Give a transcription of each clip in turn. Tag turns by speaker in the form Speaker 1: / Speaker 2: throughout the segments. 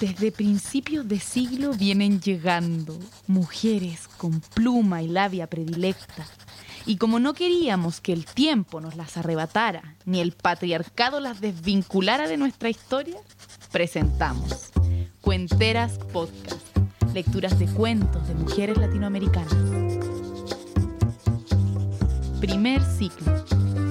Speaker 1: Desde principios de siglo vienen llegando mujeres con pluma y labia predilecta. Y como no queríamos que el tiempo nos las arrebatara, ni el patriarcado las desvinculara de nuestra historia, presentamos Cuenteras Podcast, lecturas de cuentos de mujeres latinoamericanas. Primer ciclo,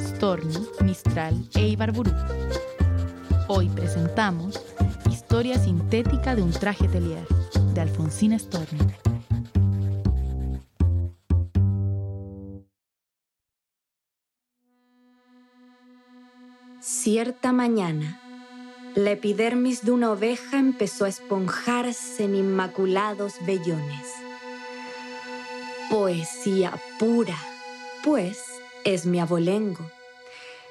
Speaker 1: Stormy, Mistral e Ibarburú. Hoy presentamos Historia sintética de un traje telier, de Alfonsina Storni.
Speaker 2: Cierta mañana, la epidermis de una oveja empezó a esponjarse en inmaculados vellones. Poesía pura, pues es mi abolengo.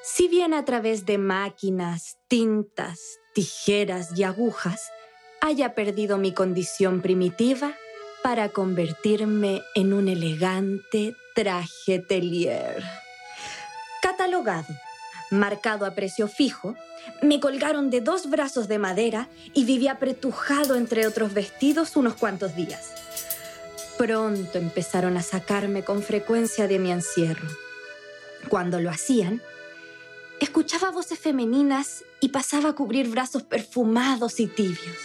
Speaker 2: Si bien a través de máquinas, tintas, tijeras y agujas, haya perdido mi condición primitiva para convertirme en un elegante traje telier. Catalogado, marcado a precio fijo, me colgaron de dos brazos de madera y viví apretujado entre otros vestidos unos cuantos días. Pronto empezaron a sacarme con frecuencia de mi encierro. Cuando lo hacían, escuchaba voces femeninas y pasaba a cubrir brazos perfumados y tibios.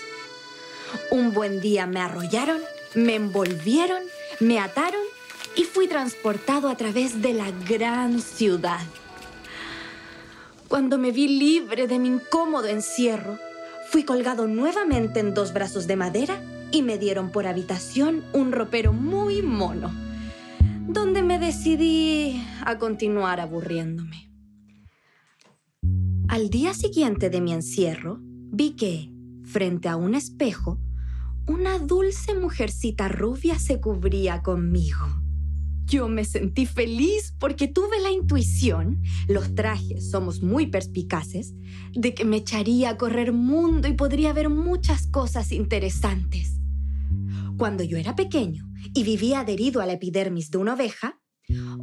Speaker 2: Un buen día me arrollaron, me envolvieron, me ataron y fui transportado a través de la gran ciudad. Cuando me vi libre de mi incómodo encierro, fui colgado nuevamente en dos brazos de madera y me dieron por habitación un ropero muy mono, donde me decidí a continuar aburriéndome. Al día siguiente de mi encierro, vi que, frente a un espejo, una dulce mujercita rubia se cubría conmigo. Yo me sentí feliz porque tuve la intuición, los trajes somos muy perspicaces, de que me echaría a correr mundo y podría ver muchas cosas interesantes. Cuando yo era pequeño y vivía adherido a la epidermis de una oveja,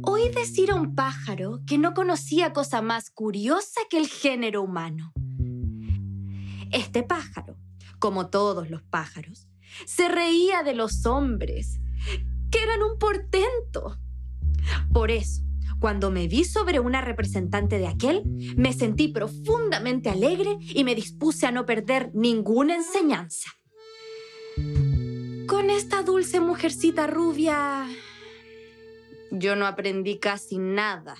Speaker 2: Oí decir a un pájaro que no conocía cosa más curiosa que el género humano. Este pájaro, como todos los pájaros, se reía de los hombres, que eran un portento. Por eso, cuando me vi sobre una representante de aquel, me sentí profundamente alegre y me dispuse a no perder ninguna enseñanza. Con esta dulce mujercita rubia yo no aprendí casi nada.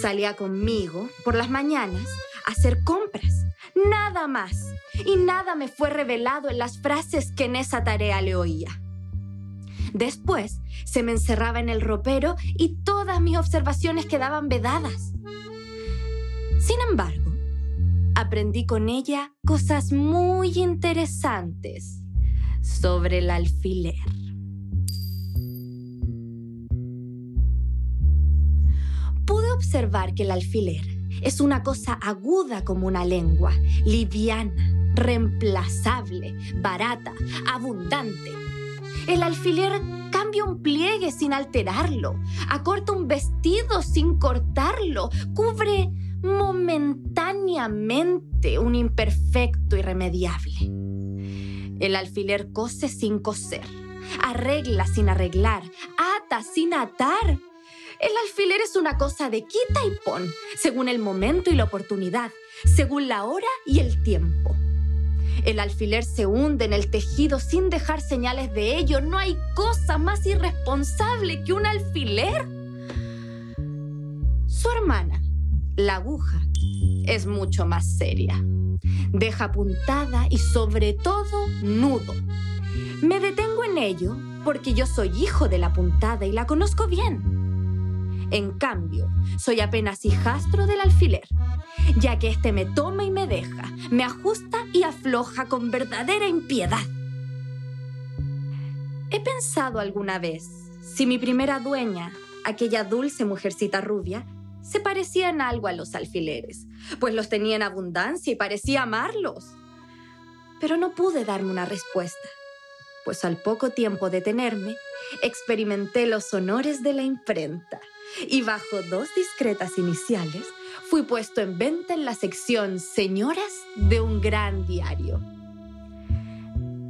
Speaker 2: Salía conmigo por las mañanas a hacer compras, nada más. Y nada me fue revelado en las frases que en esa tarea le oía. Después se me encerraba en el ropero y todas mis observaciones quedaban vedadas. Sin embargo, aprendí con ella cosas muy interesantes sobre el alfiler. Observar que el alfiler es una cosa aguda como una lengua, liviana, reemplazable, barata, abundante. El alfiler cambia un pliegue sin alterarlo, acorta un vestido sin cortarlo, cubre momentáneamente un imperfecto irremediable. El alfiler cose sin coser, arregla sin arreglar, ata sin atar, el alfiler es una cosa de quita y pon, según el momento y la oportunidad, según la hora y el tiempo. El alfiler se hunde en el tejido sin dejar señales de ello. No hay cosa más irresponsable que un alfiler. Su hermana, la aguja, es mucho más seria. Deja puntada y sobre todo nudo. Me detengo en ello porque yo soy hijo de la puntada y la conozco bien. En cambio, soy apenas hijastro del alfiler, ya que éste me toma y me deja, me ajusta y afloja con verdadera impiedad. He pensado alguna vez si mi primera dueña, aquella dulce mujercita rubia, se parecía en algo a los alfileres, pues los tenía en abundancia y parecía amarlos. Pero no pude darme una respuesta, pues al poco tiempo de tenerme, experimenté los honores de la imprenta y bajo dos discretas iniciales fui puesto en venta en la sección Señoras de un gran diario.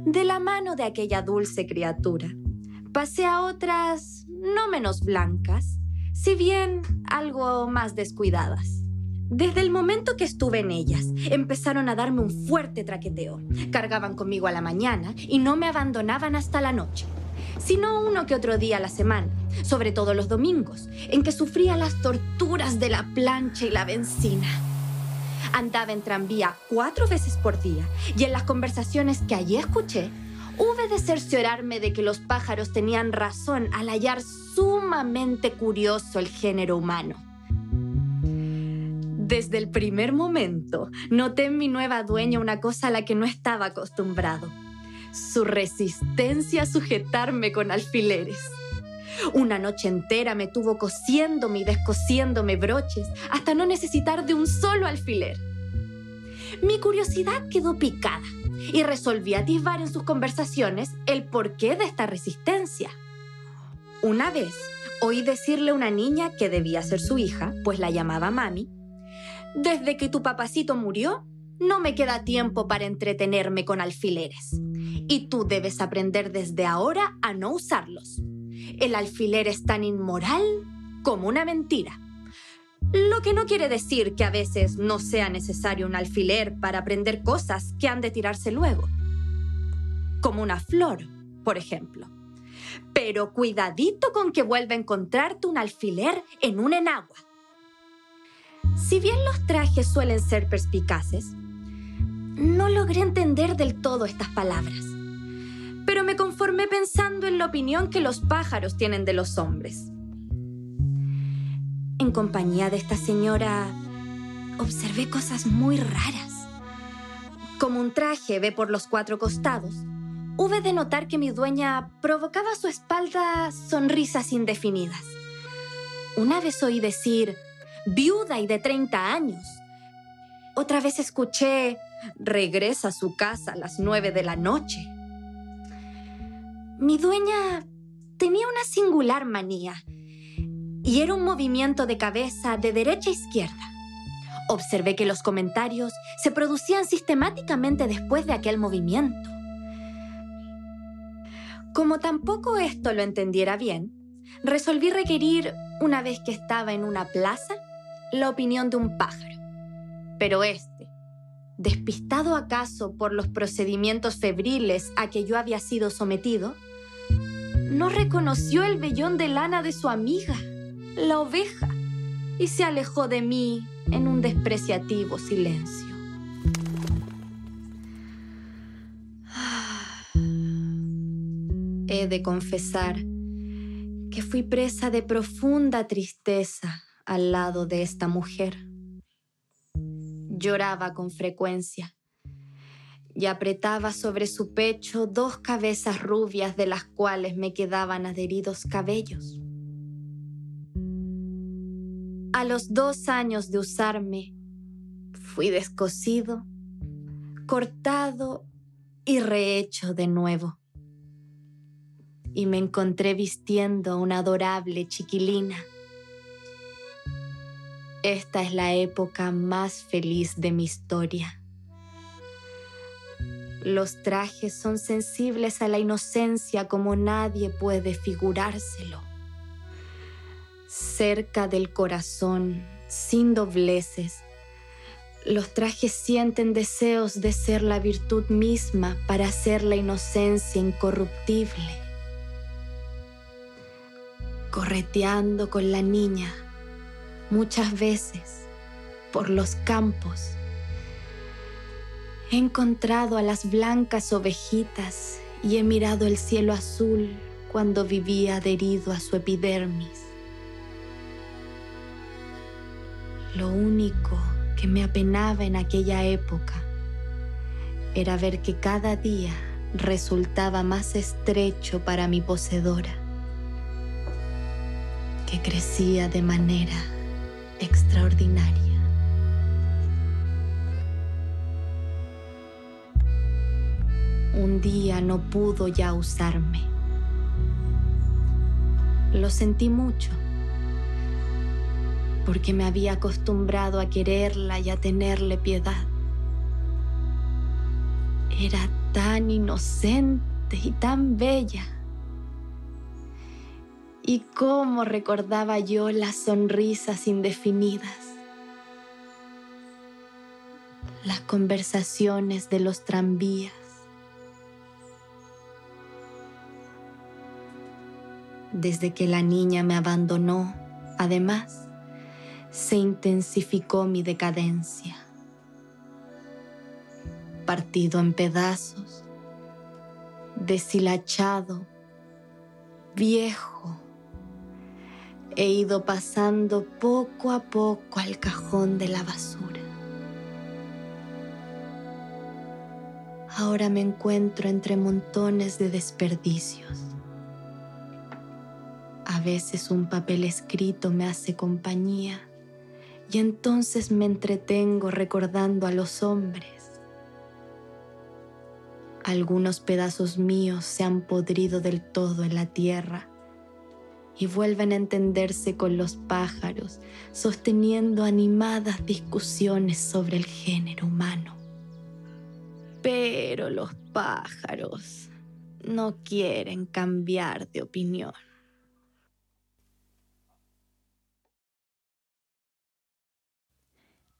Speaker 2: De la mano de aquella dulce criatura, pasé a otras no menos blancas, si bien algo más descuidadas. Desde el momento que estuve en ellas, empezaron a darme un fuerte traqueteo. Cargaban conmigo a la mañana y no me abandonaban hasta la noche, sino uno que otro día a la semana, sobre todo los domingos, en que sufría las torturas de la plancha y la benzina. Andaba en tranvía cuatro veces por día y en las conversaciones que allí escuché, hube de cerciorarme de que los pájaros tenían razón al hallar sumamente curioso el género humano. Desde el primer momento noté en mi nueva dueña una cosa a la que no estaba acostumbrado. Su resistencia a sujetarme con alfileres. Una noche entera me tuvo cosiéndome y descosiéndome broches hasta no necesitar de un solo alfiler. Mi curiosidad quedó picada y resolví atisbar en sus conversaciones el porqué de esta resistencia. Una vez oí decirle a una niña que debía ser su hija, pues la llamaba mami, desde que tu papacito murió, no me queda tiempo para entretenerme con alfileres. Y tú debes aprender desde ahora a no usarlos. El alfiler es tan inmoral como una mentira. Lo que no quiere decir que a veces no sea necesario un alfiler para aprender cosas que han de tirarse luego. Como una flor, por ejemplo. Pero cuidadito con que vuelva a encontrarte un alfiler en un enagua. Si bien los trajes suelen ser perspicaces, no logré entender del todo estas palabras, pero me conformé pensando en la opinión que los pájaros tienen de los hombres. En compañía de esta señora, observé cosas muy raras. Como un traje ve por los cuatro costados, hube de notar que mi dueña provocaba a su espalda sonrisas indefinidas. Una vez oí decir, viuda y de 30 años. Otra vez escuché, regresa a su casa a las 9 de la noche. Mi dueña tenía una singular manía y era un movimiento de cabeza de derecha a izquierda. Observé que los comentarios se producían sistemáticamente después de aquel movimiento. Como tampoco esto lo entendiera bien, resolví requerir, una vez que estaba en una plaza, la opinión de un pájaro. Pero este, despistado acaso por los procedimientos febriles a que yo había sido sometido, no reconoció el vellón de lana de su amiga, la oveja, y se alejó de mí en un despreciativo silencio. He de confesar que fui presa de profunda tristeza al lado de esta mujer. Lloraba con frecuencia y apretaba sobre su pecho dos cabezas rubias de las cuales me quedaban adheridos cabellos. A los dos años de usarme, fui descosido, cortado y rehecho de nuevo. Y me encontré vistiendo una adorable chiquilina esta es la época más feliz de mi historia. Los trajes son sensibles a la inocencia como nadie puede figurárselo. Cerca del corazón, sin dobleces, los trajes sienten deseos de ser la virtud misma para ser la inocencia incorruptible. Correteando con la niña, muchas veces por los campos. He encontrado a las blancas ovejitas y he mirado el cielo azul cuando vivía adherido a su epidermis. Lo único que me apenaba en aquella época era ver que cada día resultaba más estrecho para mi poseedora, que crecía de manera extraordinaria. Un día no pudo ya usarme. Lo sentí mucho, porque me había acostumbrado a quererla y a tenerle piedad. Era tan inocente y tan bella. Y cómo recordaba yo las sonrisas indefinidas, las conversaciones de los tranvías, desde que la niña me abandonó, además, se intensificó mi decadencia. Partido en pedazos, deshilachado, viejo, he ido pasando poco a poco al cajón de la basura. Ahora me encuentro entre montones de desperdicios a veces un papel escrito me hace compañía y entonces me entretengo recordando a los hombres. Algunos pedazos míos se han podrido del todo en la tierra y vuelven a entenderse con los pájaros, sosteniendo animadas discusiones sobre el género humano. Pero los pájaros no quieren cambiar de opinión.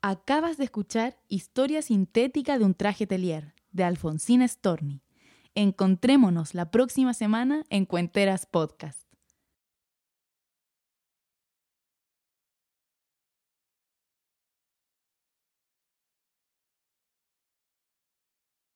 Speaker 1: Acabas de escuchar Historia sintética de un traje telier, de Alfonsina Storni. Encontrémonos la próxima semana en Cuenteras Podcast.